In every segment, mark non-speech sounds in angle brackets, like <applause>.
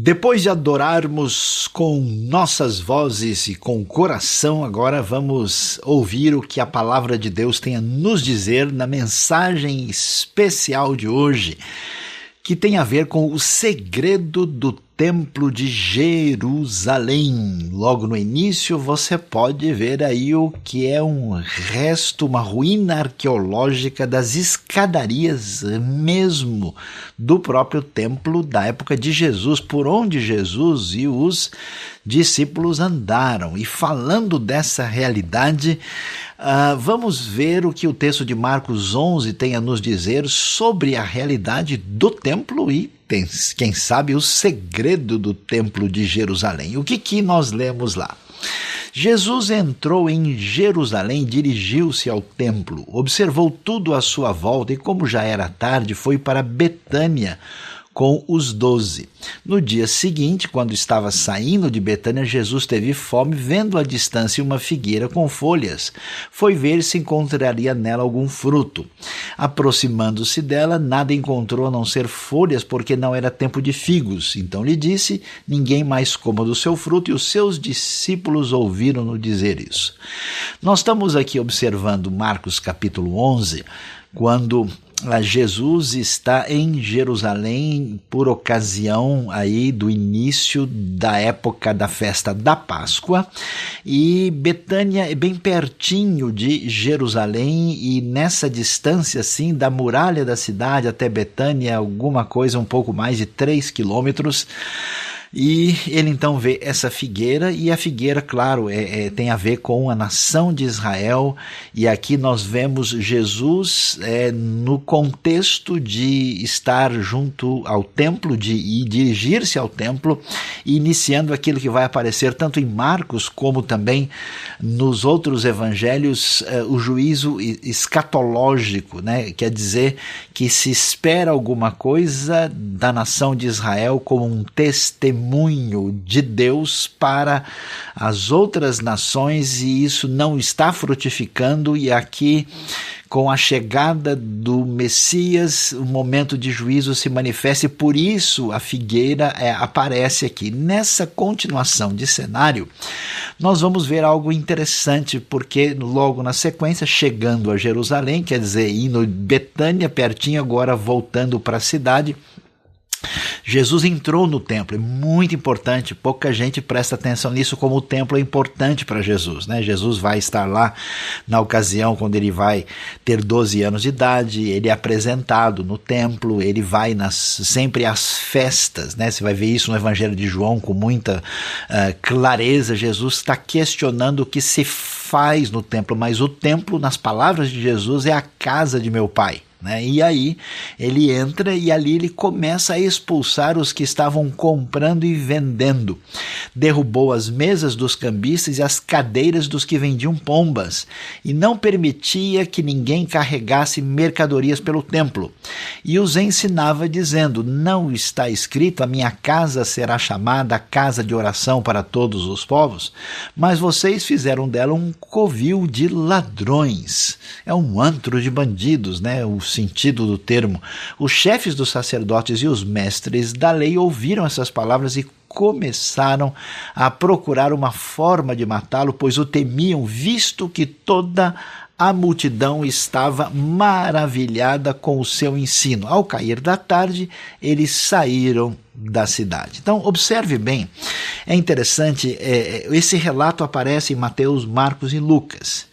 Depois de adorarmos com nossas vozes e com o coração, agora vamos ouvir o que a palavra de Deus tem a nos dizer na mensagem especial de hoje, que tem a ver com o segredo do Templo de Jerusalém. Logo no início você pode ver aí o que é um resto, uma ruína arqueológica das escadarias mesmo do próprio templo da época de Jesus, por onde Jesus e os discípulos andaram. E falando dessa realidade, uh, vamos ver o que o texto de Marcos 11 tem a nos dizer sobre a realidade do templo e quem sabe, o segredo do Templo de Jerusalém. O que, que nós lemos lá? Jesus entrou em Jerusalém, dirigiu-se ao templo, observou tudo à sua volta e, como já era tarde, foi para Betânia com os doze. No dia seguinte, quando estava saindo de Betânia, Jesus teve fome, vendo à distância uma figueira com folhas. Foi ver se encontraria nela algum fruto. Aproximando-se dela, nada encontrou a não ser folhas, porque não era tempo de figos. Então lhe disse: Ninguém mais coma do seu fruto, e os seus discípulos ouviram-no dizer isso. Nós estamos aqui observando Marcos capítulo 11, quando Jesus está em Jerusalém por ocasião aí do início da época da festa da Páscoa. E Betânia é bem pertinho de Jerusalém e nessa distância assim da muralha da cidade até Betânia alguma coisa um pouco mais de três quilômetros e ele então vê essa figueira, e a figueira, claro, é, é, tem a ver com a nação de Israel, e aqui nós vemos Jesus é, no contexto de estar junto ao templo, de dirigir-se ao templo, iniciando aquilo que vai aparecer tanto em Marcos como também nos outros evangelhos, é, o juízo escatológico, né? quer dizer que se espera alguma coisa da nação de Israel como um testemunho testemunho de Deus para as outras nações e isso não está frutificando, e aqui com a chegada do Messias, o momento de juízo se manifesta e por isso a figueira é, aparece aqui. Nessa continuação de cenário, nós vamos ver algo interessante, porque logo na sequência, chegando a Jerusalém, quer dizer, indo Betânia, pertinho, agora voltando para a cidade, Jesus entrou no templo, é muito importante, pouca gente presta atenção nisso, como o templo é importante para Jesus. Né? Jesus vai estar lá na ocasião quando ele vai ter 12 anos de idade, ele é apresentado no templo, ele vai nas, sempre às festas. Né? Você vai ver isso no Evangelho de João com muita uh, clareza. Jesus está questionando o que se faz no templo, mas o templo, nas palavras de Jesus, é a casa de meu pai. Né? E aí ele entra e ali ele começa a expulsar os que estavam comprando e vendendo. Derrubou as mesas dos cambistas e as cadeiras dos que vendiam pombas, e não permitia que ninguém carregasse mercadorias pelo templo. E os ensinava, dizendo: Não está escrito, a minha casa será chamada casa de oração para todos os povos, mas vocês fizeram dela um covil de ladrões. É um antro de bandidos, né? O sentido do termo. Os chefes dos sacerdotes e os mestres da lei ouviram essas palavras e começaram a procurar uma forma de matá-lo, pois o temiam, visto que toda a multidão estava maravilhada com o seu ensino. Ao cair da tarde, eles saíram da cidade. Então, observe bem, é interessante, é, esse relato aparece em Mateus, Marcos e Lucas.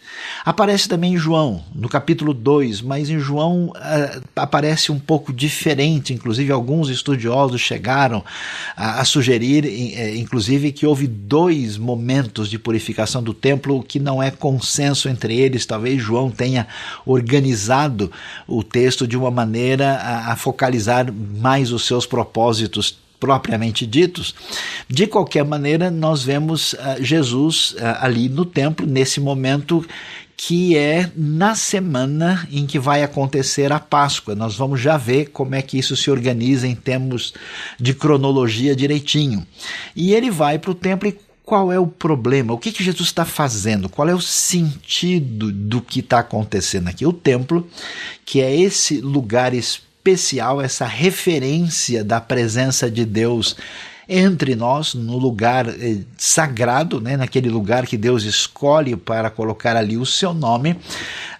Aparece também em João, no capítulo 2, mas em João uh, aparece um pouco diferente. Inclusive, alguns estudiosos chegaram a, a sugerir, uh, inclusive, que houve dois momentos de purificação do templo que não é consenso entre eles. Talvez João tenha organizado o texto de uma maneira a, a focalizar mais os seus propósitos propriamente ditos. De qualquer maneira, nós vemos uh, Jesus uh, ali no templo, nesse momento que é na semana em que vai acontecer a Páscoa. Nós vamos já ver como é que isso se organiza em termos de cronologia direitinho. E ele vai para o templo e qual é o problema? O que, que Jesus está fazendo? Qual é o sentido do que está acontecendo aqui? O templo, que é esse lugar espiritual especial essa referência da presença de Deus entre nós, no lugar eh, sagrado, né, naquele lugar que Deus escolhe para colocar ali o seu nome,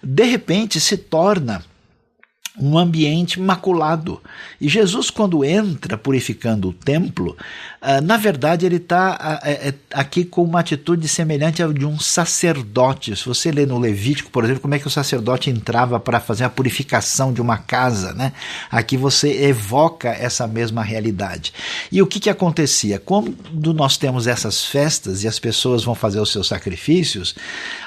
de repente se torna um ambiente maculado. E Jesus, quando entra purificando o templo, uh, na verdade ele está uh, aqui com uma atitude semelhante à de um sacerdote. Se você lê no Levítico, por exemplo, como é que o sacerdote entrava para fazer a purificação de uma casa, né? Aqui você evoca essa mesma realidade. E o que, que acontecia? Quando nós temos essas festas e as pessoas vão fazer os seus sacrifícios,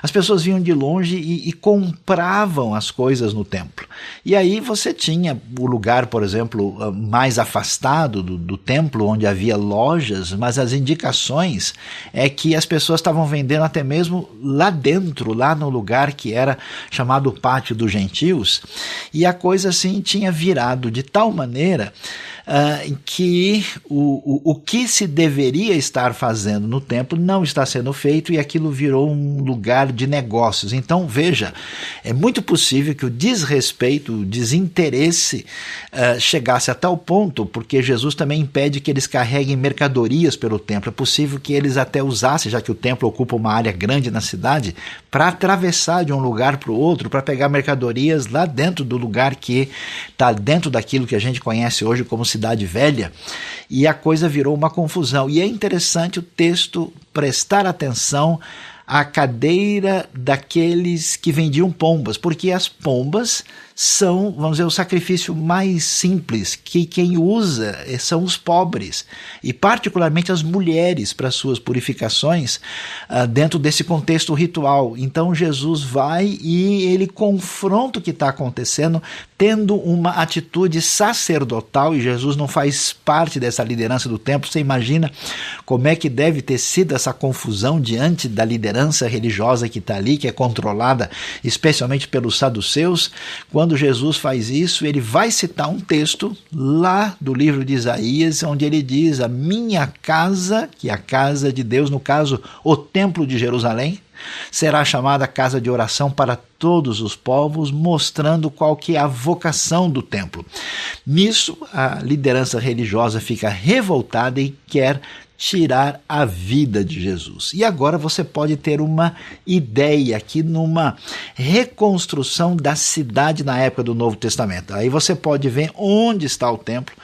as pessoas vinham de longe e, e compravam as coisas no templo. E aí você tinha o lugar, por exemplo, ah, mais afastado do, do templo, onde havia lojas, mas as indicações é que as pessoas estavam vendendo até mesmo lá dentro, lá no lugar que era chamado Pátio dos Gentios, e a coisa assim tinha virado de tal maneira uh, que o, o, o que se deveria estar fazendo no templo não está sendo feito e aquilo virou um lugar de negócios. Então, veja, é muito possível que o desrespeito, o desinteresse uh, chegasse a tal ponto, porque Jesus também impede que eles carreguem mercadorias pelo templo. É possível que eles até usassem, já que o templo ocupa uma área grande na cidade, para atravessar de um lugar para o outro, para pegar mercadorias lá dentro do lugar que está dentro daquilo que a gente conhece hoje como cidade Cidade Velha, e a coisa virou uma confusão. E é interessante o texto prestar atenção à cadeira daqueles que vendiam pombas, porque as pombas são, vamos dizer, o sacrifício mais simples, que quem usa são os pobres, e particularmente as mulheres para suas purificações uh, dentro desse contexto ritual. Então Jesus vai e ele confronta o que está acontecendo, tendo uma atitude sacerdotal, e Jesus não faz parte dessa liderança do templo. Você imagina como é que deve ter sido essa confusão diante da liderança religiosa que está ali, que é controlada especialmente pelos saduceus, quando Jesus faz isso, ele vai citar um texto lá do livro de Isaías, onde ele diz: A minha casa, que é a casa de Deus, no caso, o templo de Jerusalém, será chamada casa de oração para todos os povos, mostrando qual que é a vocação do templo. Nisso, a liderança religiosa fica revoltada e quer tirar a vida de Jesus. E agora você pode ter uma ideia aqui numa reconstrução da cidade na época do Novo Testamento. Aí você pode ver onde está o templo,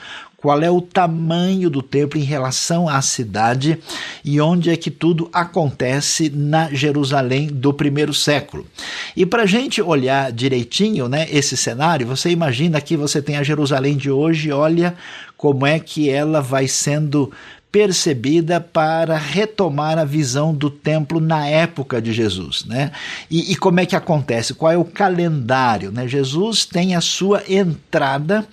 qual é o tamanho do templo em relação à cidade e onde é que tudo acontece na Jerusalém do primeiro século. E para a gente olhar direitinho né, esse cenário, você imagina que você tem a Jerusalém de hoje, olha como é que ela vai sendo percebida para retomar a visão do templo na época de Jesus, né? E, e, como é que acontece? Qual é o calendário? Né? Jesus tem a sua entrada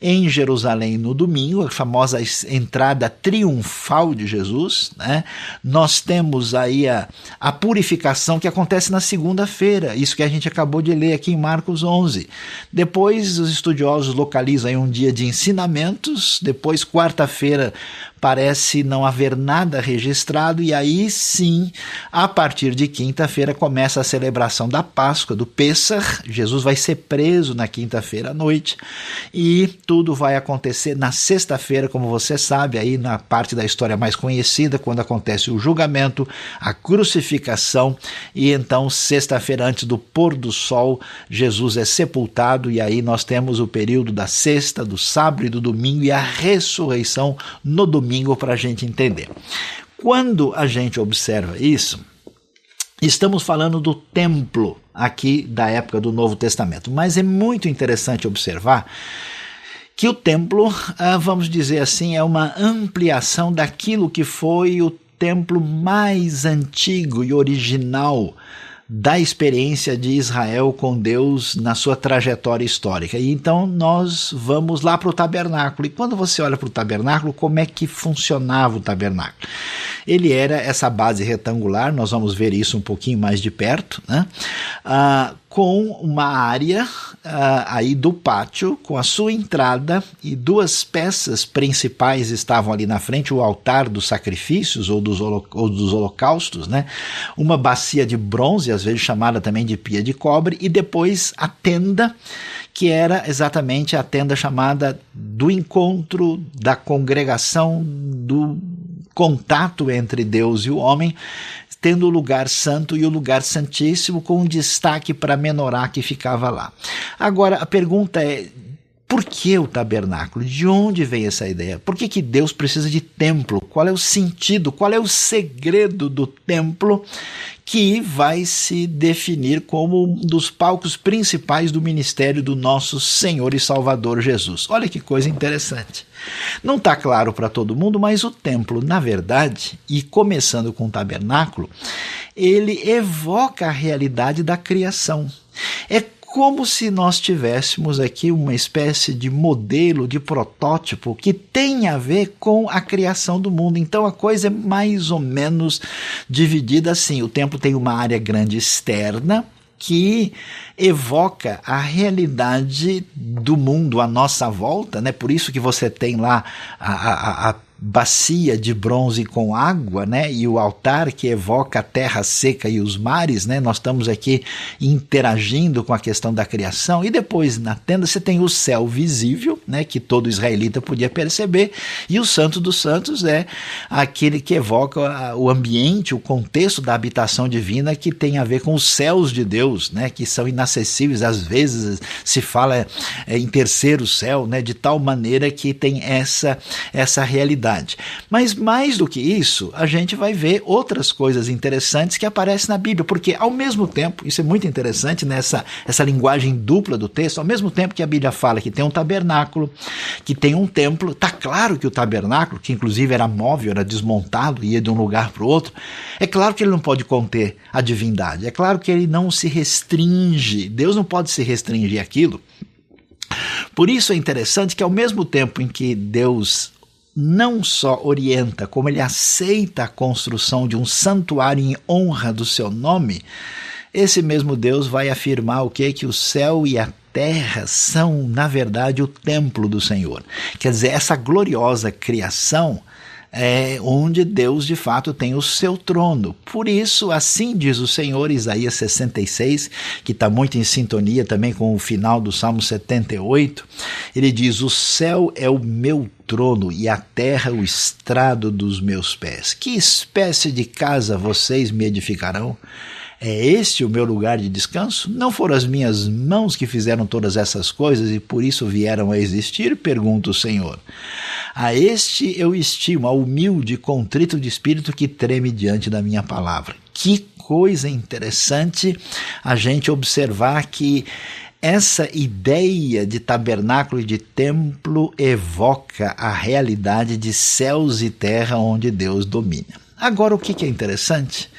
em Jerusalém no domingo, a famosa entrada triunfal de Jesus, né? Nós temos aí a, a purificação que acontece na segunda-feira, isso que a gente acabou de ler aqui em Marcos 11. Depois os estudiosos localizam aí um dia de ensinamentos, depois quarta-feira parece não haver nada registrado, e aí sim, a partir de quinta-feira, começa a celebração da Páscoa, do Pêssar. Jesus vai ser preso na quinta-feira à noite, e tudo vai acontecer na sexta-feira, como você sabe, aí na parte da história mais conhecida, quando acontece o julgamento, a crucificação, e então, sexta-feira, antes do pôr do sol, Jesus é sepultado, e aí nós temos o período da sexta, do sábado e do domingo, e a ressurreição no domingo para a gente entender. Quando a gente observa isso, estamos falando do templo aqui da época do Novo Testamento, mas é muito interessante observar que o templo, ah, vamos dizer assim, é uma ampliação daquilo que foi o templo mais antigo e original da experiência de Israel com Deus na sua trajetória histórica. E então nós vamos lá para o tabernáculo. E quando você olha para o tabernáculo, como é que funcionava o tabernáculo? Ele era essa base retangular, nós vamos ver isso um pouquinho mais de perto, né? Ah, com uma área uh, aí do pátio, com a sua entrada e duas peças principais estavam ali na frente, o altar dos sacrifícios ou dos, ou dos holocaustos, né? uma bacia de bronze, às vezes chamada também de pia de cobre, e depois a tenda, que era exatamente a tenda chamada do encontro, da congregação, do contato entre Deus e o homem, tendo o lugar santo e o lugar santíssimo, com um destaque para a menorá que ficava lá. Agora, a pergunta é: por que o tabernáculo? De onde vem essa ideia? Por que, que Deus precisa de templo? Qual é o sentido? Qual é o segredo do templo que vai se definir como um dos palcos principais do ministério do nosso Senhor e Salvador Jesus? Olha que coisa interessante. Não está claro para todo mundo, mas o templo, na verdade, e começando com o tabernáculo, ele evoca a realidade da criação. É como se nós tivéssemos aqui uma espécie de modelo, de protótipo que tem a ver com a criação do mundo. Então a coisa é mais ou menos dividida assim: o templo tem uma área grande externa, que evoca a realidade do mundo à nossa volta, né? Por isso que você tem lá a, a, a bacia de bronze com água, né? E o altar que evoca a terra seca e os mares, né? Nós estamos aqui interagindo com a questão da criação. E depois na tenda você tem o céu visível, né? Que todo israelita podia perceber. E o Santo dos Santos é aquele que evoca o ambiente, o contexto da habitação divina que tem a ver com os céus de Deus, né? Que são inacessíveis. Às vezes se fala é, em terceiro céu, né? De tal maneira que tem essa essa realidade verdade. Mas mais do que isso, a gente vai ver outras coisas interessantes que aparecem na Bíblia, porque ao mesmo tempo, isso é muito interessante nessa essa linguagem dupla do texto, ao mesmo tempo que a Bíblia fala que tem um tabernáculo, que tem um templo, tá claro que o tabernáculo, que inclusive era móvel, era desmontado, ia de um lugar para o outro, é claro que ele não pode conter a divindade, é claro que ele não se restringe, Deus não pode se restringir aquilo. Por isso é interessante que, ao mesmo tempo em que Deus não só orienta, como ele aceita a construção de um santuário em honra do seu nome, esse mesmo Deus vai afirmar o que que o céu e a terra são, na verdade, o templo do Senhor. Quer dizer, essa gloriosa criação é, onde Deus de fato tem o seu trono. Por isso, assim diz o Senhor, Isaías 66, que está muito em sintonia também com o final do Salmo 78. Ele diz: O céu é o meu trono e a terra o estrado dos meus pés. Que espécie de casa vocês me edificarão? É este o meu lugar de descanso? Não foram as minhas mãos que fizeram todas essas coisas e por isso vieram a existir? Pergunta o Senhor. A este eu estimo, ao humilde, contrito de espírito que treme diante da minha palavra. Que coisa interessante a gente observar que essa ideia de tabernáculo e de templo evoca a realidade de céus e terra onde Deus domina. Agora, o que é interessante?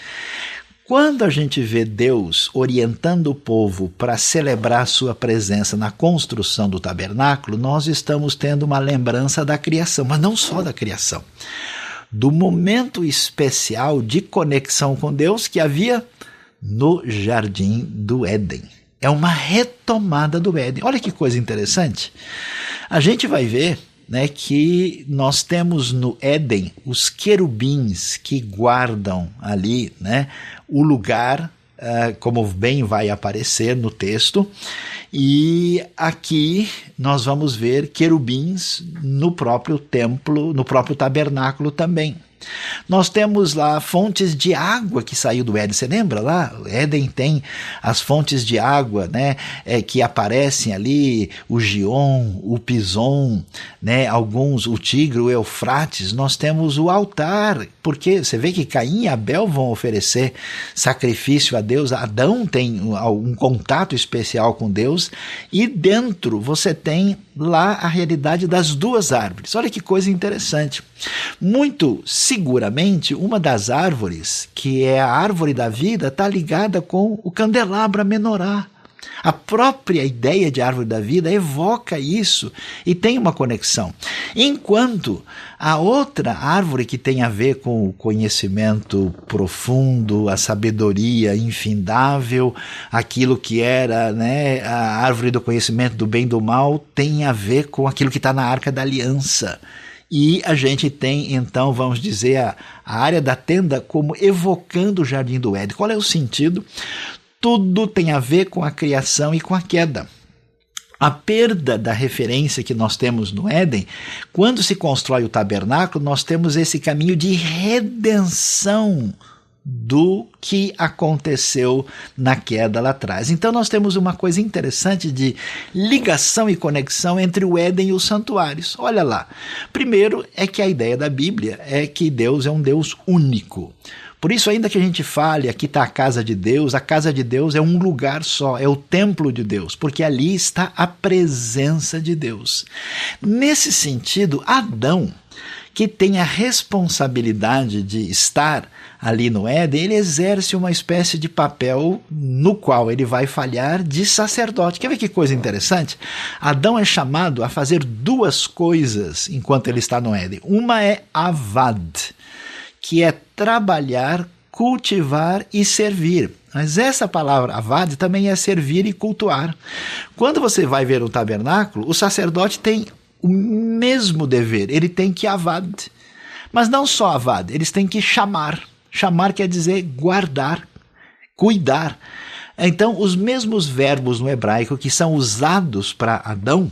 Quando a gente vê Deus orientando o povo para celebrar sua presença na construção do tabernáculo, nós estamos tendo uma lembrança da criação, mas não só da criação, do momento especial de conexão com Deus que havia no jardim do Éden. É uma retomada do Éden. Olha que coisa interessante. A gente vai ver né, que nós temos no Éden os querubins que guardam ali né, o lugar, uh, como bem vai aparecer no texto, e aqui nós vamos ver querubins no próprio templo, no próprio tabernáculo também. Nós temos lá fontes de água que saiu do Éden. Você lembra lá? O Éden tem as fontes de água, né? É, que aparecem ali, o Gion, o Pison, né? Alguns, o Tigre, o Eufrates. Nós temos o altar, porque você vê que Caim e Abel vão oferecer sacrifício a Deus. Adão tem um contato especial com Deus e dentro você tem lá a realidade das duas árvores. Olha que coisa interessante. Muito seguramente, uma das árvores, que é a árvore da vida, está ligada com o candelabro, menorá. A própria ideia de árvore da vida evoca isso e tem uma conexão. Enquanto a outra árvore que tem a ver com o conhecimento profundo, a sabedoria infindável, aquilo que era né, a árvore do conhecimento do bem e do mal, tem a ver com aquilo que está na arca da aliança. E a gente tem, então, vamos dizer, a, a área da tenda como evocando o jardim do Éden. Qual é o sentido? Tudo tem a ver com a criação e com a queda. a perda da referência que nós temos no Éden, quando se constrói o tabernáculo, nós temos esse caminho de redenção do que aconteceu na queda lá atrás. Então nós temos uma coisa interessante de ligação e conexão entre o Éden e os santuários. Olha lá. Primeiro é que a ideia da Bíblia é que Deus é um Deus único. Por isso, ainda que a gente fale, aqui está a casa de Deus, a casa de Deus é um lugar só, é o templo de Deus, porque ali está a presença de Deus. Nesse sentido, Adão, que tem a responsabilidade de estar ali no Éden, ele exerce uma espécie de papel no qual ele vai falhar de sacerdote. Quer ver que coisa interessante? Adão é chamado a fazer duas coisas enquanto ele está no Éden. Uma é avad, que é trabalhar, cultivar e servir. Mas essa palavra avad também é servir e cultuar. Quando você vai ver o tabernáculo, o sacerdote tem o mesmo dever, ele tem que avad. Mas não só avad, eles têm que chamar. Chamar quer dizer guardar, cuidar. Então, os mesmos verbos no hebraico que são usados para Adão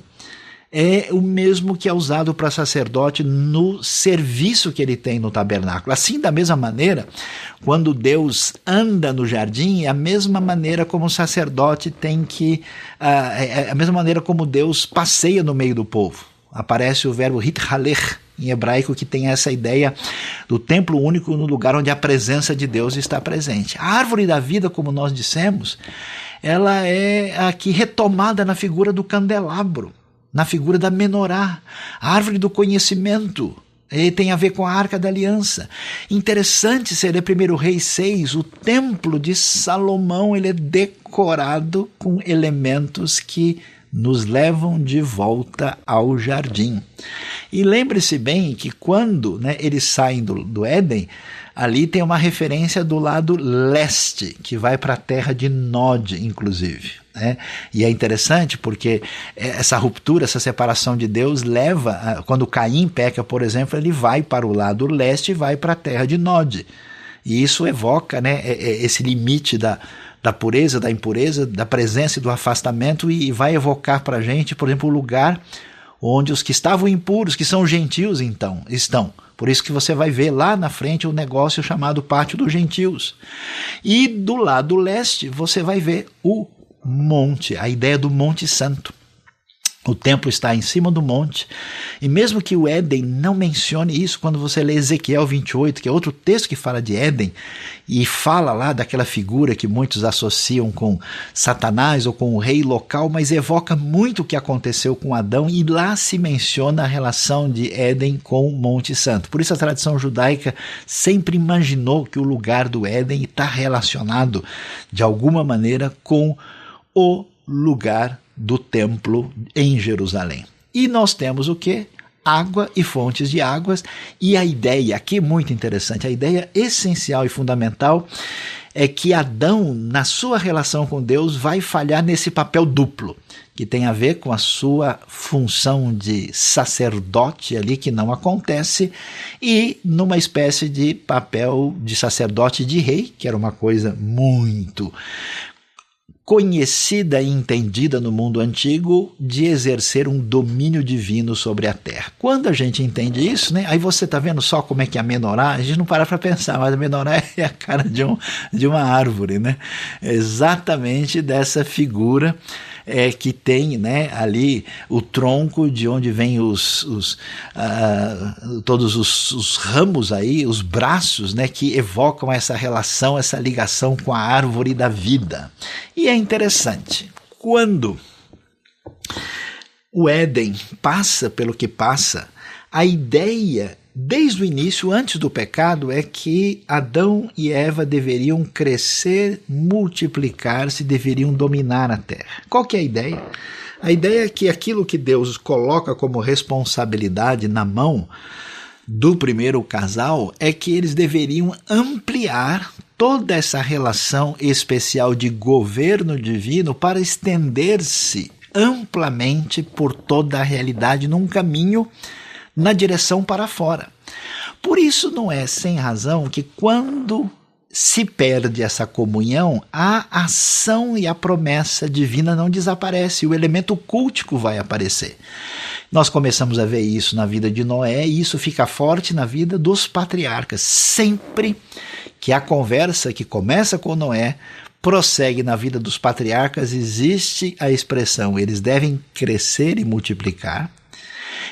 é o mesmo que é usado para sacerdote no serviço que ele tem no tabernáculo. Assim, da mesma maneira, quando Deus anda no jardim, é a mesma maneira como o sacerdote tem que. Uh, é a mesma maneira como Deus passeia no meio do povo. Aparece o verbo hithaler em hebraico que tem essa ideia do templo único no lugar onde a presença de Deus está presente. A árvore da vida, como nós dissemos, ela é aqui retomada na figura do candelabro na figura da menorá, a árvore do conhecimento. E tem a ver com a Arca da Aliança. Interessante ser ler 1 Reis 6, o templo de Salomão ele é decorado com elementos que nos levam de volta ao jardim. E lembre-se bem que quando né, eles saem do, do Éden, ali tem uma referência do lado leste, que vai para a terra de Nod, inclusive. Né? E é interessante porque essa ruptura, essa separação de Deus leva, a, quando Caim peca, por exemplo, ele vai para o lado leste e vai para a terra de Nod. E isso evoca né, esse limite da, da pureza, da impureza, da presença e do afastamento, e vai evocar para a gente, por exemplo, o lugar onde os que estavam impuros, que são gentios, então, estão. Por isso que você vai ver lá na frente o negócio chamado Pátio dos Gentios. E do lado leste você vai ver o monte, a ideia do Monte Santo. O templo está em cima do monte. E mesmo que o Éden não mencione isso, quando você lê Ezequiel 28, que é outro texto que fala de Éden, e fala lá daquela figura que muitos associam com Satanás ou com o rei local, mas evoca muito o que aconteceu com Adão, e lá se menciona a relação de Éden com o Monte Santo. Por isso a tradição judaica sempre imaginou que o lugar do Éden está relacionado de alguma maneira com o lugar do templo em Jerusalém. E nós temos o que? Água e fontes de águas. E a ideia, aqui muito interessante, a ideia essencial e fundamental é que Adão, na sua relação com Deus, vai falhar nesse papel duplo, que tem a ver com a sua função de sacerdote ali, que não acontece, e numa espécie de papel de sacerdote de rei, que era uma coisa muito conhecida e entendida no mundo antigo de exercer um domínio divino sobre a terra. Quando a gente entende isso, né, aí você está vendo só como é que a menorá, a gente não para para pensar, mas a menorá <laughs> é a cara de, um, de uma árvore, né? exatamente dessa figura é, que tem né, ali o tronco de onde vem os, os uh, todos os, os, ramos aí, os braços né, que evocam essa relação, essa ligação com a árvore da vida. E é interessante, quando o Éden passa pelo que passa, a ideia desde o início, antes do pecado, é que Adão e Eva deveriam crescer, multiplicar-se, deveriam dominar a terra. Qual que é a ideia? A ideia é que aquilo que Deus coloca como responsabilidade na mão do primeiro casal é que eles deveriam ampliar toda essa relação especial de governo divino para estender-se amplamente por toda a realidade num caminho na direção para fora. Por isso não é sem razão que quando se perde essa comunhão, a ação e a promessa divina não desaparece, o elemento cultico vai aparecer. Nós começamos a ver isso na vida de Noé e isso fica forte na vida dos patriarcas. Sempre que a conversa que começa com Noé prossegue na vida dos patriarcas, existe a expressão: eles devem crescer e multiplicar,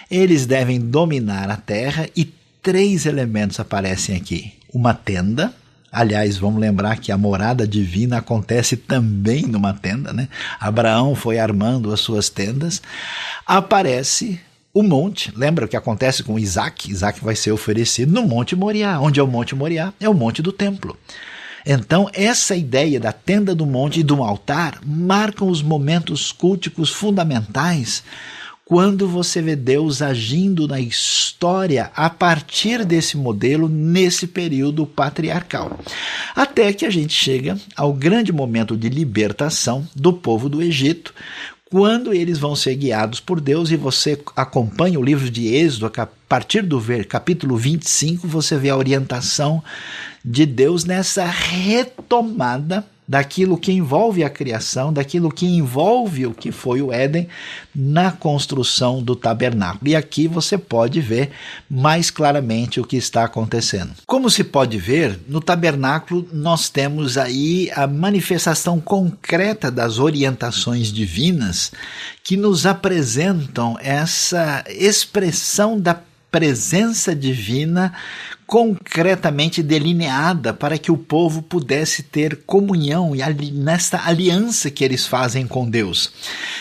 eles devem dominar a terra e três elementos aparecem aqui: uma tenda. Aliás, vamos lembrar que a morada divina acontece também numa tenda, né? Abraão foi armando as suas tendas. Aparece o monte, lembra o que acontece com Isaac? Isaac vai ser oferecido no Monte Moriá. Onde é o Monte Moriá? É o Monte do Templo. Então, essa ideia da tenda do monte e do altar marcam os momentos culticos fundamentais quando você vê Deus agindo na história a partir desse modelo nesse período patriarcal. Até que a gente chega ao grande momento de libertação do povo do Egito, quando eles vão ser guiados por Deus e você acompanha o livro de Êxodo, a partir do capítulo 25, você vê a orientação de Deus nessa retomada daquilo que envolve a criação, daquilo que envolve o que foi o Éden na construção do tabernáculo. E aqui você pode ver mais claramente o que está acontecendo. Como se pode ver, no tabernáculo nós temos aí a manifestação concreta das orientações divinas que nos apresentam essa expressão da presença divina concretamente delineada para que o povo pudesse ter comunhão e ali, nesta aliança que eles fazem com Deus.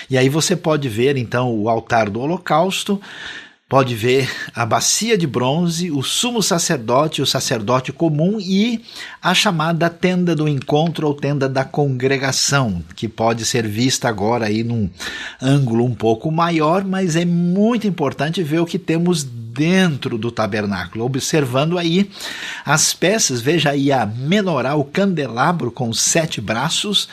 E aí você pode ver então o altar do holocausto, pode ver a bacia de bronze, o sumo sacerdote, o sacerdote comum e a chamada tenda do encontro ou tenda da congregação, que pode ser vista agora aí num ângulo um pouco maior, mas é muito importante ver o que temos dentro do tabernáculo, observando aí as peças, veja aí a menorá, o candelabro com sete braços,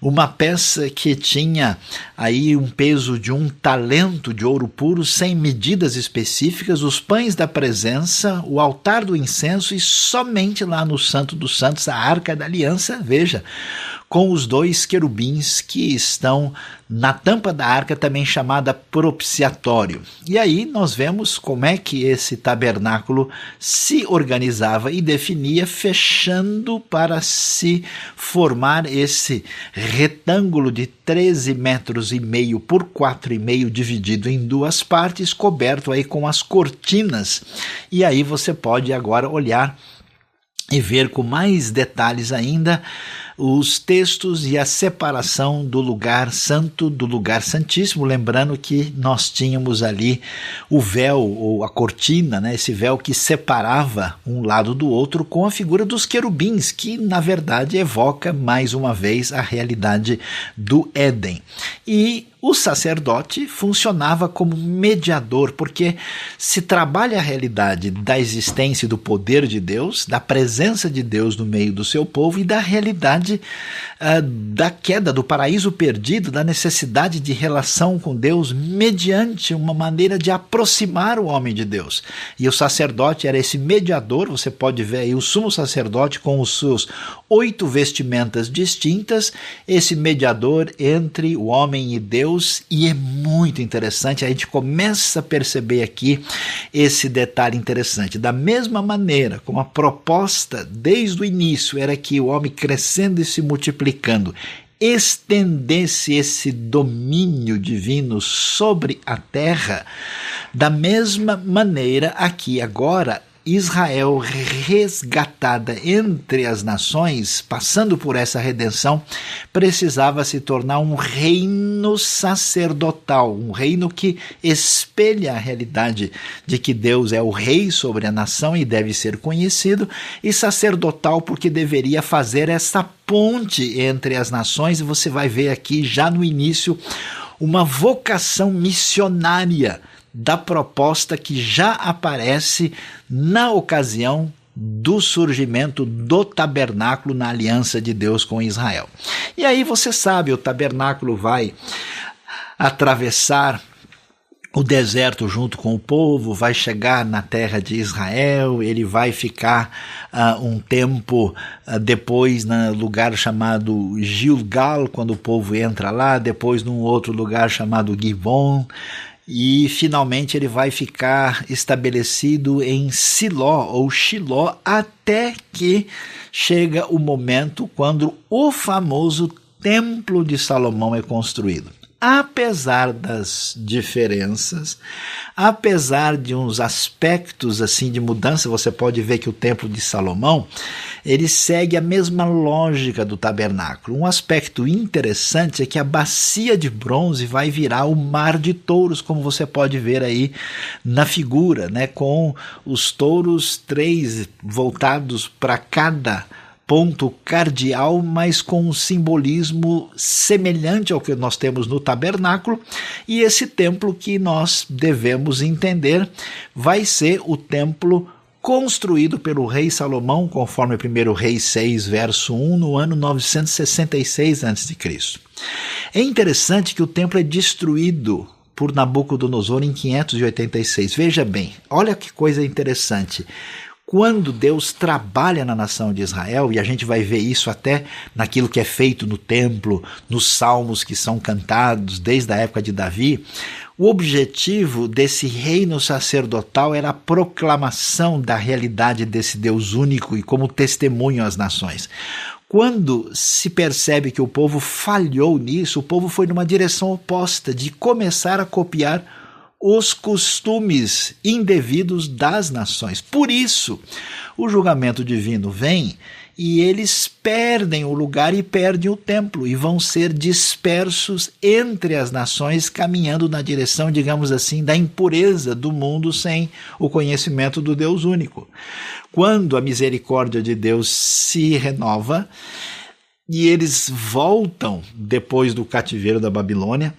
uma peça que tinha aí um peso de um talento de ouro puro, sem medidas específicas, os pães da presença, o altar do incenso e somente lá no Santo dos Santos a arca da aliança, veja, com os dois querubins que estão na tampa da arca, também chamada propiciatório. E aí nós vemos como é que esse tabernáculo se organizava e definia, fechando para se formar esse retângulo de 13 metros e meio por 4,5 dividido em duas partes, coberto aí com as cortinas. E aí você pode agora olhar e ver com mais detalhes ainda os textos e a separação do lugar santo do lugar santíssimo, lembrando que nós tínhamos ali o véu ou a cortina, né, esse véu que separava um lado do outro com a figura dos querubins, que na verdade evoca mais uma vez a realidade do Éden. E o sacerdote funcionava como mediador, porque se trabalha a realidade da existência e do poder de Deus, da presença de Deus no meio do seu povo e da realidade uh, da queda, do paraíso perdido, da necessidade de relação com Deus mediante uma maneira de aproximar o homem de Deus. E o sacerdote era esse mediador, você pode ver aí o sumo sacerdote com os seus oito vestimentas distintas, esse mediador entre o homem e Deus, e é muito interessante, a gente começa a perceber aqui esse detalhe interessante. Da mesma maneira como a proposta desde o início era que o homem crescendo e se multiplicando estendesse esse domínio divino sobre a terra, da mesma maneira aqui agora Israel resgatada entre as nações, passando por essa redenção, precisava se tornar um reino sacerdotal, um reino que espelha a realidade de que Deus é o rei sobre a nação e deve ser conhecido, e sacerdotal porque deveria fazer essa ponte entre as nações, e você vai ver aqui já no início uma vocação missionária da proposta que já aparece na ocasião do surgimento do tabernáculo na aliança de Deus com Israel. E aí você sabe, o tabernáculo vai atravessar o deserto junto com o povo, vai chegar na terra de Israel, ele vai ficar uh, um tempo uh, depois no lugar chamado Gilgal, quando o povo entra lá, depois num outro lugar chamado Gibon, e finalmente ele vai ficar estabelecido em Siló ou Shiló até que chega o momento quando o famoso Templo de Salomão é construído apesar das diferenças, apesar de uns aspectos assim de mudança, você pode ver que o templo de Salomão, ele segue a mesma lógica do tabernáculo. Um aspecto interessante é que a bacia de bronze vai virar o mar de touros, como você pode ver aí na figura, né, com os touros três voltados para cada ponto cardial, mas com um simbolismo semelhante ao que nós temos no tabernáculo, e esse templo que nós devemos entender vai ser o templo construído pelo rei Salomão, conforme 1 Reis 6, verso 1, no ano 966 a.C. É interessante que o templo é destruído por Nabucodonosor em 586. Veja bem, olha que coisa interessante quando Deus trabalha na nação de Israel, e a gente vai ver isso até naquilo que é feito no templo, nos salmos que são cantados desde a época de Davi, o objetivo desse reino sacerdotal era a proclamação da realidade desse Deus único e como testemunho às nações. Quando se percebe que o povo falhou nisso, o povo foi numa direção oposta de começar a copiar os costumes indevidos das nações. Por isso, o julgamento divino vem e eles perdem o lugar e perdem o templo e vão ser dispersos entre as nações, caminhando na direção, digamos assim, da impureza do mundo sem o conhecimento do Deus único. Quando a misericórdia de Deus se renova e eles voltam depois do cativeiro da Babilônia,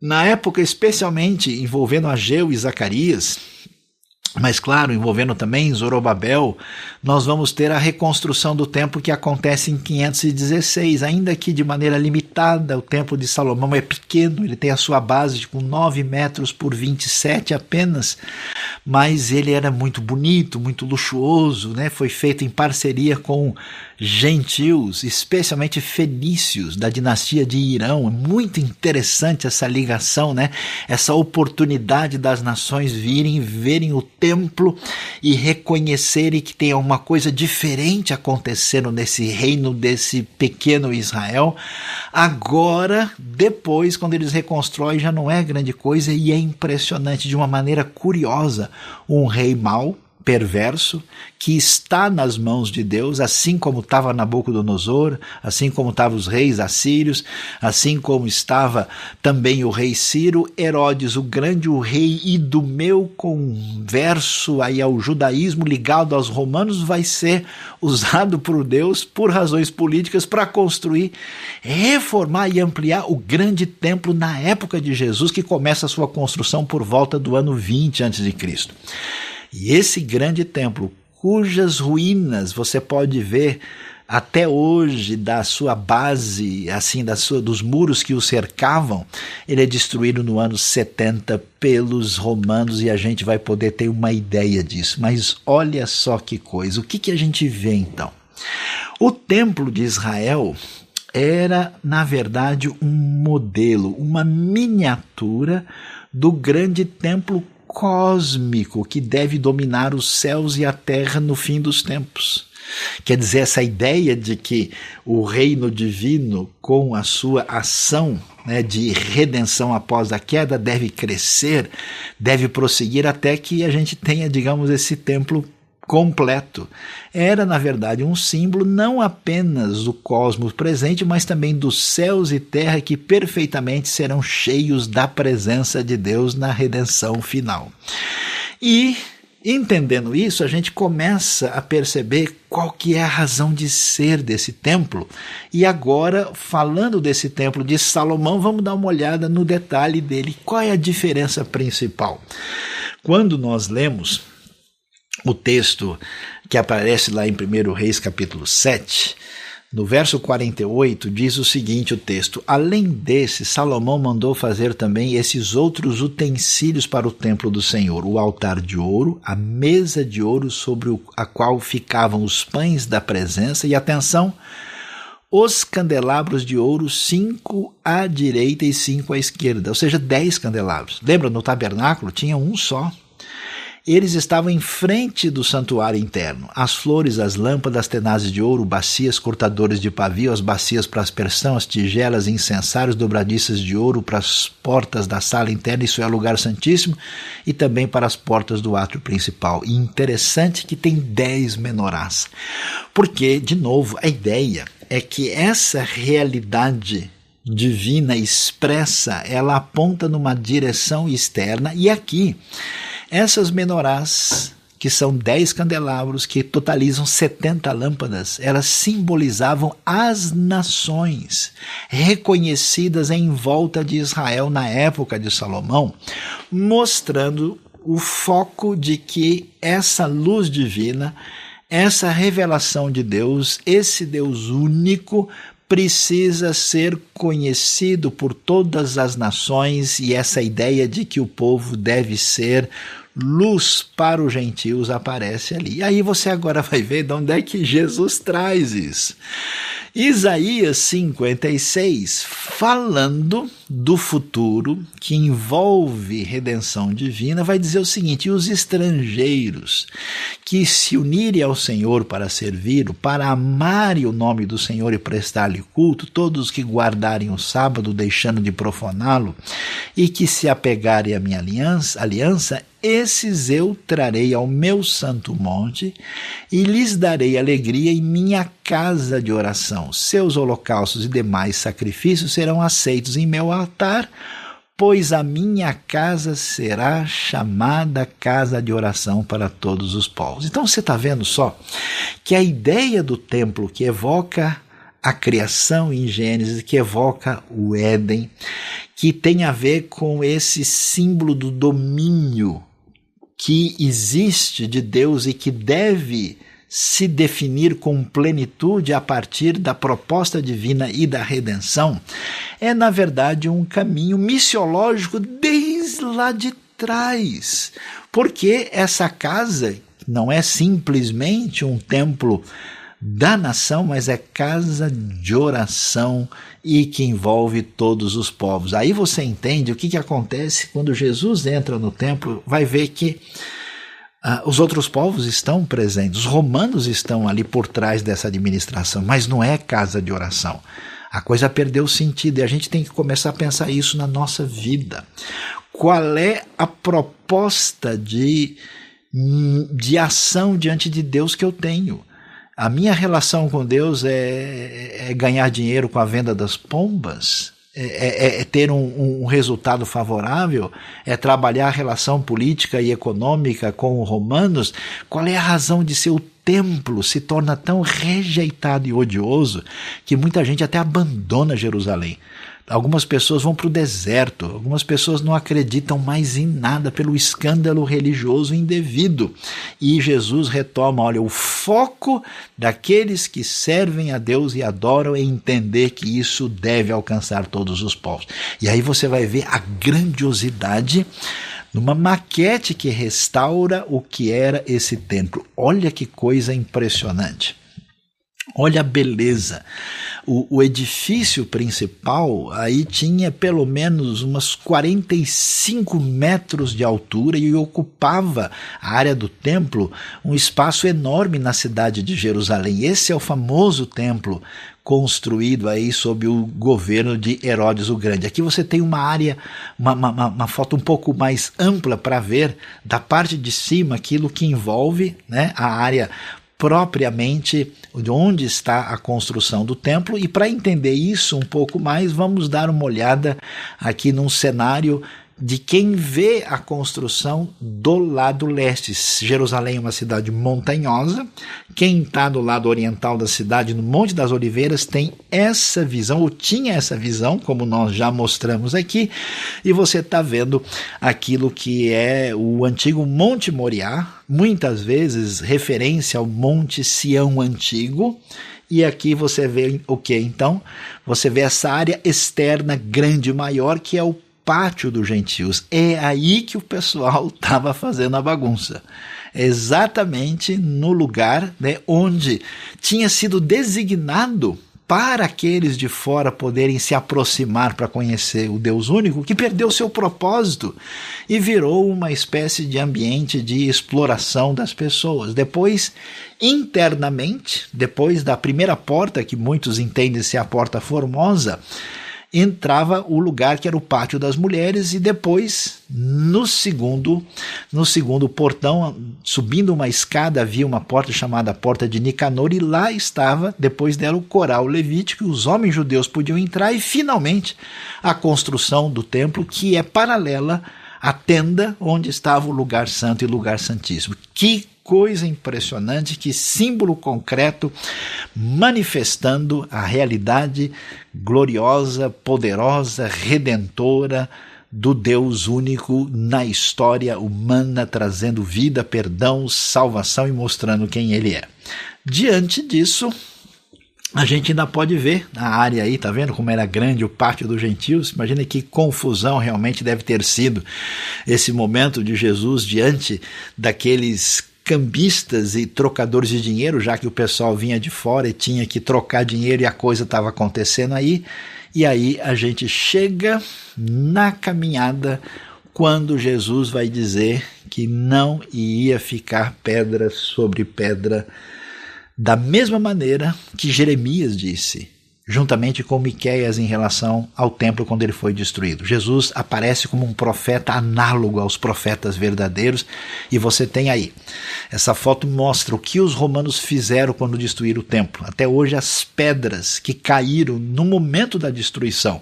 na época, especialmente envolvendo Ageu e Zacarias, mas claro, envolvendo também Zorobabel, nós vamos ter a reconstrução do templo que acontece em 516, ainda que de maneira limitada. O templo de Salomão é pequeno, ele tem a sua base com 9 metros por 27 apenas, mas ele era muito bonito, muito luxuoso, né? foi feito em parceria com gentios, especialmente fenícios da dinastia de Irão. É muito interessante essa ligação, né? essa oportunidade das nações virem, verem o templo e reconhecerem que tem uma coisa diferente acontecendo nesse reino desse pequeno Israel. Agora, depois, quando eles reconstroem, já não é grande coisa e é impressionante de uma maneira curiosa. Um rei mau perverso que está nas mãos de Deus, assim como estava Nabucodonosor, assim como estavam os reis assírios, assim como estava também o rei Ciro, Herodes o Grande, o rei idumeu, converso aí ao judaísmo ligado aos romanos, vai ser usado por Deus por razões políticas para construir, reformar e ampliar o grande templo na época de Jesus, que começa a sua construção por volta do ano 20 a.C. E esse grande templo, cujas ruínas você pode ver até hoje da sua base, assim, da sua, dos muros que o cercavam, ele é destruído no ano 70 pelos romanos e a gente vai poder ter uma ideia disso. Mas olha só que coisa, o que, que a gente vê então? O templo de Israel era, na verdade, um modelo, uma miniatura do grande templo cósmico que deve dominar os céus e a terra no fim dos tempos. Quer dizer, essa ideia de que o reino divino, com a sua ação né, de redenção após a queda, deve crescer, deve prosseguir até que a gente tenha, digamos, esse templo completo. Era, na verdade, um símbolo não apenas do cosmos presente, mas também dos céus e terra que perfeitamente serão cheios da presença de Deus na redenção final. E Entendendo isso, a gente começa a perceber qual que é a razão de ser desse templo. E agora, falando desse templo de Salomão, vamos dar uma olhada no detalhe dele. Qual é a diferença principal? Quando nós lemos o texto que aparece lá em 1 Reis capítulo 7, No verso 48 diz o seguinte: o texto: Além desse, Salomão mandou fazer também esses outros utensílios para o templo do Senhor: o altar de ouro, a mesa de ouro sobre a qual ficavam os pães da presença, e atenção, os candelabros de ouro, cinco à direita e cinco à esquerda, ou seja, dez candelabros. Lembra, no tabernáculo tinha um só. Eles estavam em frente do santuário interno. As flores, as lâmpadas, tenazes de ouro, bacias, cortadores de pavio, as bacias para aspersão, as tigelas, incensários, dobradiças de ouro para as portas da sala interna, isso é lugar santíssimo, e também para as portas do átrio principal. E interessante que tem dez menorás. Porque, de novo, a ideia é que essa realidade divina expressa, ela aponta numa direção externa, e aqui essas menorás, que são dez candelabros que totalizam 70 lâmpadas, elas simbolizavam as nações reconhecidas em volta de Israel na época de Salomão, mostrando o foco de que essa luz divina, essa revelação de Deus, esse Deus único, precisa ser conhecido por todas as nações e essa ideia de que o povo deve ser luz para os gentios aparece ali. E aí você agora vai ver de onde é que Jesus traz isso. Isaías 56, falando do futuro que envolve redenção divina, vai dizer o seguinte: e os estrangeiros que se unirem ao Senhor para servir, para amarem o nome do Senhor e prestar-lhe culto, todos que guardarem o sábado, deixando de profaná-lo, e que se apegarem à minha aliança, aliança esses eu trarei ao meu santo monte e lhes darei alegria em minha casa de oração. Seus holocaustos e demais sacrifícios serão aceitos em meu altar, pois a minha casa será chamada casa de oração para todos os povos. Então você está vendo só que a ideia do templo que evoca a criação em Gênesis, que evoca o Éden, que tem a ver com esse símbolo do domínio que existe de Deus e que deve se definir com plenitude a partir da proposta divina e da redenção, é na verdade um caminho missiológico desde lá de trás. Porque essa casa não é simplesmente um templo da nação, mas é casa de oração e que envolve todos os povos. Aí você entende o que, que acontece quando Jesus entra no templo, vai ver que ah, os outros povos estão presentes, os romanos estão ali por trás dessa administração, mas não é casa de oração. A coisa perdeu sentido e a gente tem que começar a pensar isso na nossa vida. Qual é a proposta de, de ação diante de Deus que eu tenho? A minha relação com Deus é, é ganhar dinheiro com a venda das pombas? É, é, é ter um, um, resultado favorável? É trabalhar a relação política e econômica com os romanos? Qual é a razão de ser o templo se torna tão rejeitado e odioso que muita gente até abandona Jerusalém? Algumas pessoas vão para o deserto, algumas pessoas não acreditam mais em nada pelo escândalo religioso indevido. E Jesus retoma: olha, o foco daqueles que servem a Deus e adoram é entender que isso deve alcançar todos os povos. E aí você vai ver a grandiosidade numa maquete que restaura o que era esse templo. Olha que coisa impressionante. Olha a beleza. O, o, edifício principal aí tinha pelo menos umas 45 metros de altura e ocupava a área do templo um espaço enorme na cidade de Jerusalém. Esse é o famoso templo construído aí sob o governo de Herodes o Grande. Aqui você tem uma área, uma, uma, uma foto um pouco mais ampla para ver da parte de cima aquilo que envolve né, a área propriamente de onde está a construção do templo. E para entender isso um pouco mais, vamos dar uma olhada aqui num cenário de quem vê a construção do lado leste. Jerusalém é uma cidade montanhosa. Quem está do lado oriental da cidade, no Monte das Oliveiras, tem essa visão, ou tinha essa visão, como nós já mostramos aqui, e você está vendo aquilo que é o antigo Monte Moriá, muitas vezes referência ao Monte Sião Antigo E aqui você vê o que então? Você vê essa área externa grande maior que é o pátio dos gentios. É aí que o pessoal <laughs> estava fazendo a bagunça. Exatamente no lugar né, onde tinha sido designado para aqueles de fora poderem se aproximar para conhecer o Deus único, que perdeu seu propósito e virou uma espécie de ambiente de exploração das pessoas. Depois, internamente, depois da primeira porta, que muitos entendem ser a porta formosa, entrava o lugar que era o pátio das mulheres e depois no segundo no segundo portão subindo uma escada havia uma porta chamada porta de Nicanor e lá estava depois dela o coral levítico os homens judeus podiam entrar e finalmente a construção do templo que é paralela à tenda onde estava o lugar santo e lugar santíssimo. Que coisa impressionante, que símbolo concreto manifestando a realidade gloriosa, poderosa, redentora do Deus único na história humana, trazendo vida, perdão, salvação e mostrando quem ele é. Diante disso, a gente ainda pode ver a área aí, tá vendo como era grande o pátio dos gentios? Imagina que confusão realmente deve ter sido esse momento de Jesus diante daqueles cambistas e trocadores de dinheiro, já que o pessoal vinha de fora e tinha que trocar dinheiro e a coisa estava acontecendo aí. E aí a gente chega na caminhada quando Jesus vai dizer que não ia ficar pedra sobre pedra, da mesma maneira que Jeremias disse juntamente com Miqueias em relação ao templo quando ele foi destruído. Jesus aparece como um profeta análogo aos profetas verdadeiros e você tem aí. Essa foto mostra o que os romanos fizeram quando destruíram o templo. Até hoje as pedras que caíram no momento da destruição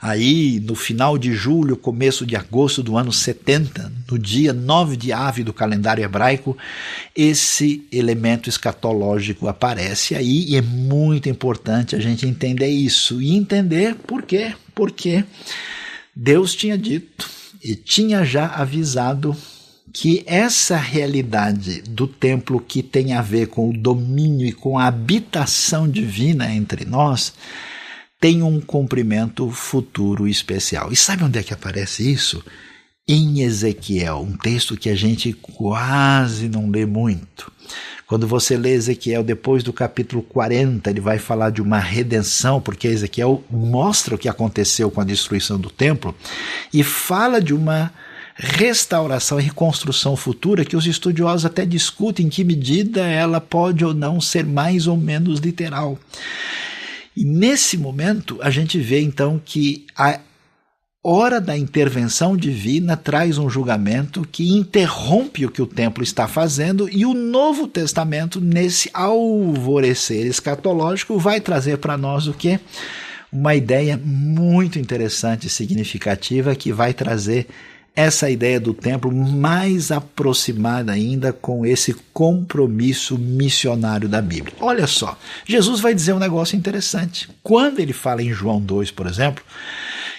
aí no final de julho, começo de agosto do ano 70, no dia 9 de Ave do calendário hebraico, esse elemento escatológico aparece aí e é muito importante a gente entender isso e entender por quê? Porque Deus tinha dito e tinha já avisado que essa realidade do templo que tem a ver com o domínio e com a habitação divina entre nós tem um cumprimento futuro especial. E sabe onde é que aparece isso? Em Ezequiel, um texto que a gente quase não lê muito. Quando você lê Ezequiel depois do capítulo 40, ele vai falar de uma redenção, porque Ezequiel mostra o que aconteceu com a destruição do templo e fala de uma restauração e reconstrução futura que os estudiosos até discutem em que medida ela pode ou não ser mais ou menos literal. E nesse momento, a gente vê então que a hora da intervenção divina traz um julgamento que interrompe o que o templo está fazendo, e o Novo Testamento, nesse alvorecer escatológico, vai trazer para nós o que? Uma ideia muito interessante e significativa que vai trazer essa ideia do templo mais aproximada ainda com esse compromisso missionário da Bíblia. Olha só, Jesus vai dizer um negócio interessante. Quando ele fala em João 2, por exemplo,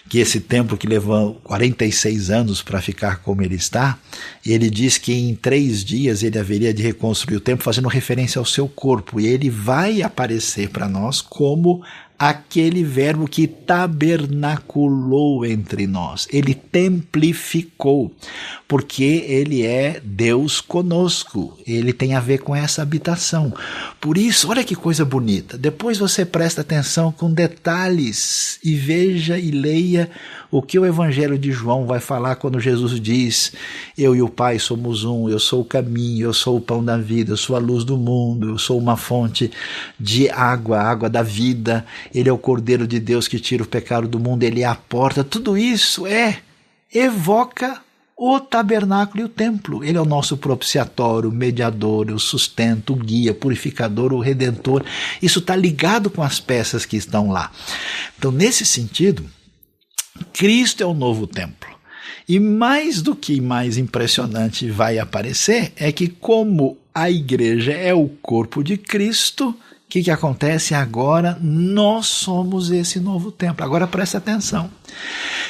que esse templo que levou 46 anos para ficar como ele está, ele diz que em três dias ele haveria de reconstruir o templo, fazendo referência ao seu corpo, e ele vai aparecer para nós como aquele verbo que tabernaculou entre nós, ele templificou, porque ele é Deus conosco, ele tem a ver com essa habitação. Por isso, olha que coisa bonita. Depois você presta atenção com detalhes e veja e leia o que o Evangelho de João vai falar quando Jesus diz: Eu e o Pai somos um, eu sou o caminho, eu sou o pão da vida, eu sou a luz do mundo, eu sou uma fonte de água, água da vida. Ele é o Cordeiro de Deus que tira o pecado do mundo, ele é a porta. Tudo isso é, evoca o tabernáculo e o templo. Ele é o nosso propiciatório, o mediador, o sustento, o guia, purificador, o redentor. Isso está ligado com as peças que estão lá. Então, nesse sentido, Cristo é o novo templo. E mais do que mais impressionante vai aparecer é que, como a igreja é o corpo de Cristo, o que, que acontece agora? Nós somos esse novo templo. Agora presta atenção.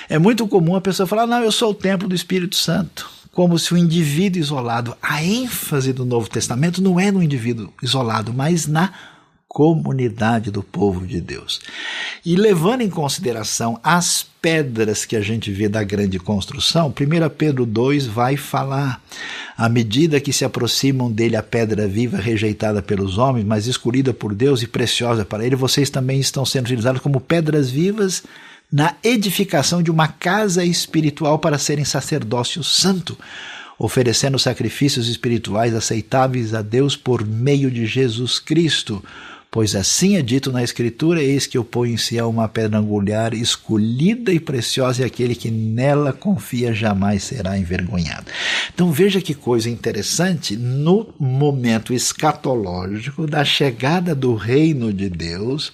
É muito comum a pessoa falar: não, eu sou o templo do Espírito Santo. Como se o indivíduo isolado. A ênfase do Novo Testamento não é no indivíduo isolado, mas na comunidade do povo de Deus. E levando em consideração as pedras que a gente vê da grande construção, 1 Pedro 2 vai falar: à medida que se aproximam dele a pedra viva rejeitada pelos homens, mas escolhida por Deus e preciosa para ele, vocês também estão sendo utilizados como pedras vivas na edificação de uma casa espiritual para serem sacerdócio santo oferecendo sacrifícios espirituais aceitáveis a Deus por meio de Jesus Cristo, Pois assim é dito na Escritura: Eis que eu ponho em Sião uma pedra angular, escolhida e preciosa, e aquele que nela confia jamais será envergonhado. Então veja que coisa interessante, no momento escatológico da chegada do reino de Deus,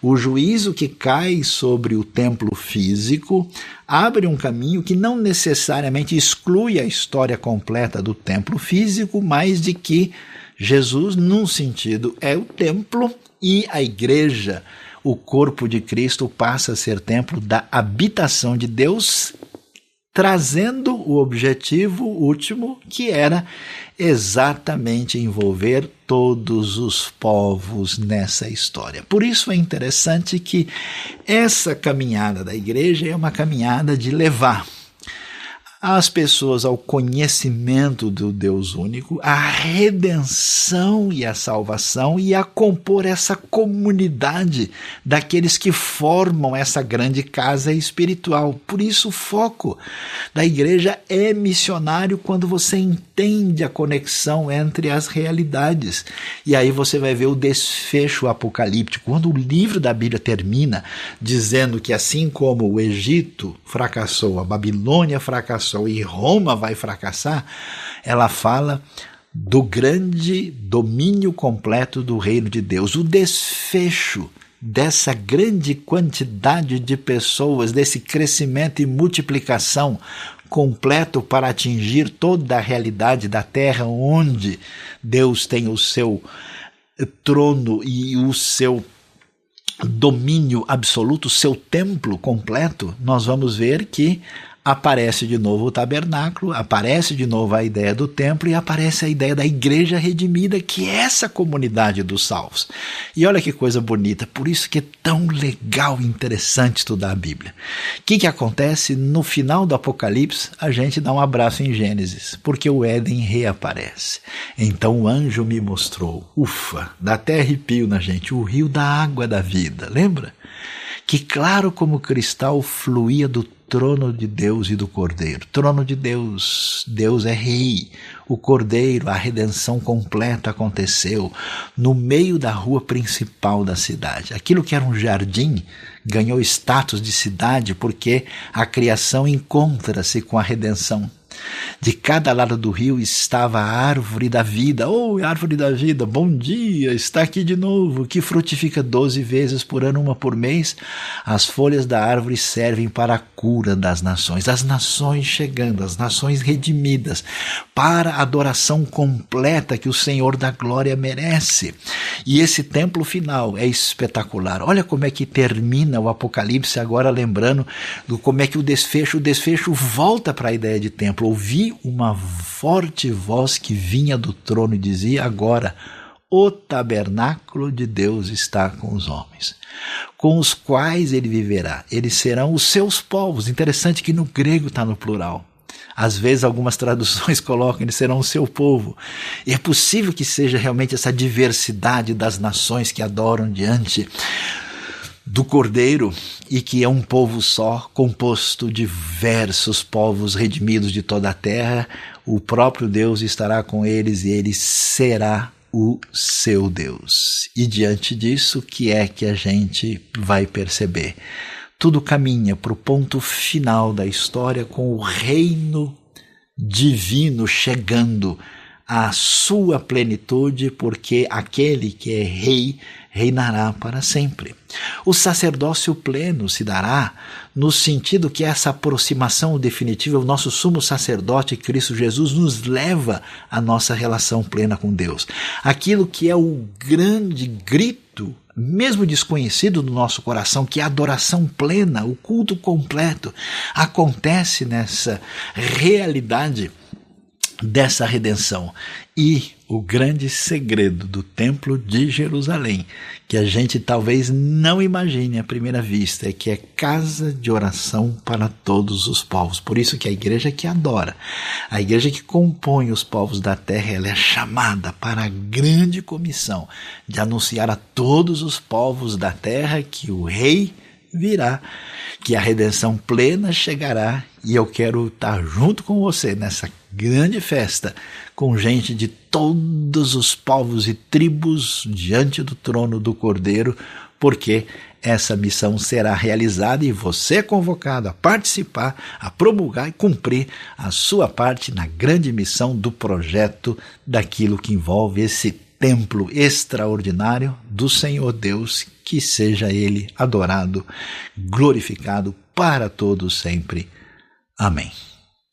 o juízo que cai sobre o templo físico abre um caminho que não necessariamente exclui a história completa do templo físico, mas de que Jesus, num sentido, é o templo e a igreja, o corpo de Cristo, passa a ser templo da habitação de Deus, trazendo o objetivo último, que era exatamente envolver todos os povos nessa história. Por isso é interessante que essa caminhada da igreja é uma caminhada de levar as pessoas ao conhecimento do Deus único, à redenção e à salvação e a compor essa comunidade daqueles que formam essa grande casa espiritual. Por isso, o foco da igreja é missionário quando você entende a conexão entre as realidades. E aí você vai ver o desfecho apocalíptico. Quando o livro da Bíblia termina dizendo que, assim como o Egito fracassou, a Babilônia fracassou e Roma vai fracassar, ela fala do grande domínio completo do reino de Deus, o desfecho dessa grande quantidade de pessoas, desse crescimento e multiplicação completo para atingir toda a realidade da terra onde Deus tem o seu trono e o seu domínio absoluto, seu templo completo, nós vamos ver que aparece de novo o tabernáculo, aparece de novo a ideia do templo e aparece a ideia da igreja redimida, que é essa comunidade dos salvos. E olha que coisa bonita, por isso que é tão legal e interessante estudar a Bíblia. O que, que acontece? No final do Apocalipse, a gente dá um abraço em Gênesis, porque o Éden reaparece. Então o anjo me mostrou, ufa, dá até arrepio na gente, o rio da água da vida, lembra? Que claro como cristal fluía do trono de Deus e do Cordeiro. Trono de Deus, Deus é rei. O Cordeiro, a redenção completa aconteceu no meio da rua principal da cidade. Aquilo que era um jardim ganhou status de cidade porque a criação encontra-se com a redenção. De cada lado do rio estava a árvore da vida. Oh, árvore da vida, bom dia, está aqui de novo, que frutifica doze vezes por ano, uma por mês. As folhas da árvore servem para a cura das nações. As nações chegando, as nações redimidas, para a adoração completa que o Senhor da glória merece. E esse templo final é espetacular. Olha como é que termina o Apocalipse, agora lembrando do como é que o desfecho, o desfecho volta para a ideia de templo ouvi uma forte voz que vinha do trono e dizia: Agora o tabernáculo de Deus está com os homens, com os quais ele viverá. Eles serão os seus povos. Interessante que no grego está no plural. Às vezes, algumas traduções <laughs> colocam, eles serão o seu povo. E é possível que seja realmente essa diversidade das nações que adoram diante do Cordeiro e que é um povo só, composto de diversos povos redimidos de toda a terra. O próprio Deus estará com eles e ele será o seu Deus. E diante disso, que é que a gente vai perceber? Tudo caminha para o ponto final da história com o reino divino chegando à sua plenitude, porque aquele que é rei reinará para sempre. O sacerdócio pleno se dará no sentido que essa aproximação definitiva, o nosso sumo sacerdote Cristo Jesus nos leva à nossa relação plena com Deus. Aquilo que é o grande grito mesmo desconhecido no nosso coração, que a adoração plena, o culto completo, acontece nessa realidade dessa redenção. E o grande segredo do Templo de Jerusalém, que a gente talvez não imagine à primeira vista, é que é casa de oração para todos os povos. Por isso que a igreja que adora, a igreja que compõe os povos da terra, ela é chamada para a grande comissão de anunciar a todos os povos da terra que o rei virá, que a redenção plena chegará e eu quero estar junto com você nessa grande festa, com gente de todos os povos e tribos diante do trono do Cordeiro, porque essa missão será realizada e você é convocado a participar, a promulgar e cumprir a sua parte na grande missão do projeto daquilo que envolve esse templo extraordinário do Senhor Deus, que seja ele adorado, glorificado para todos sempre. Amém.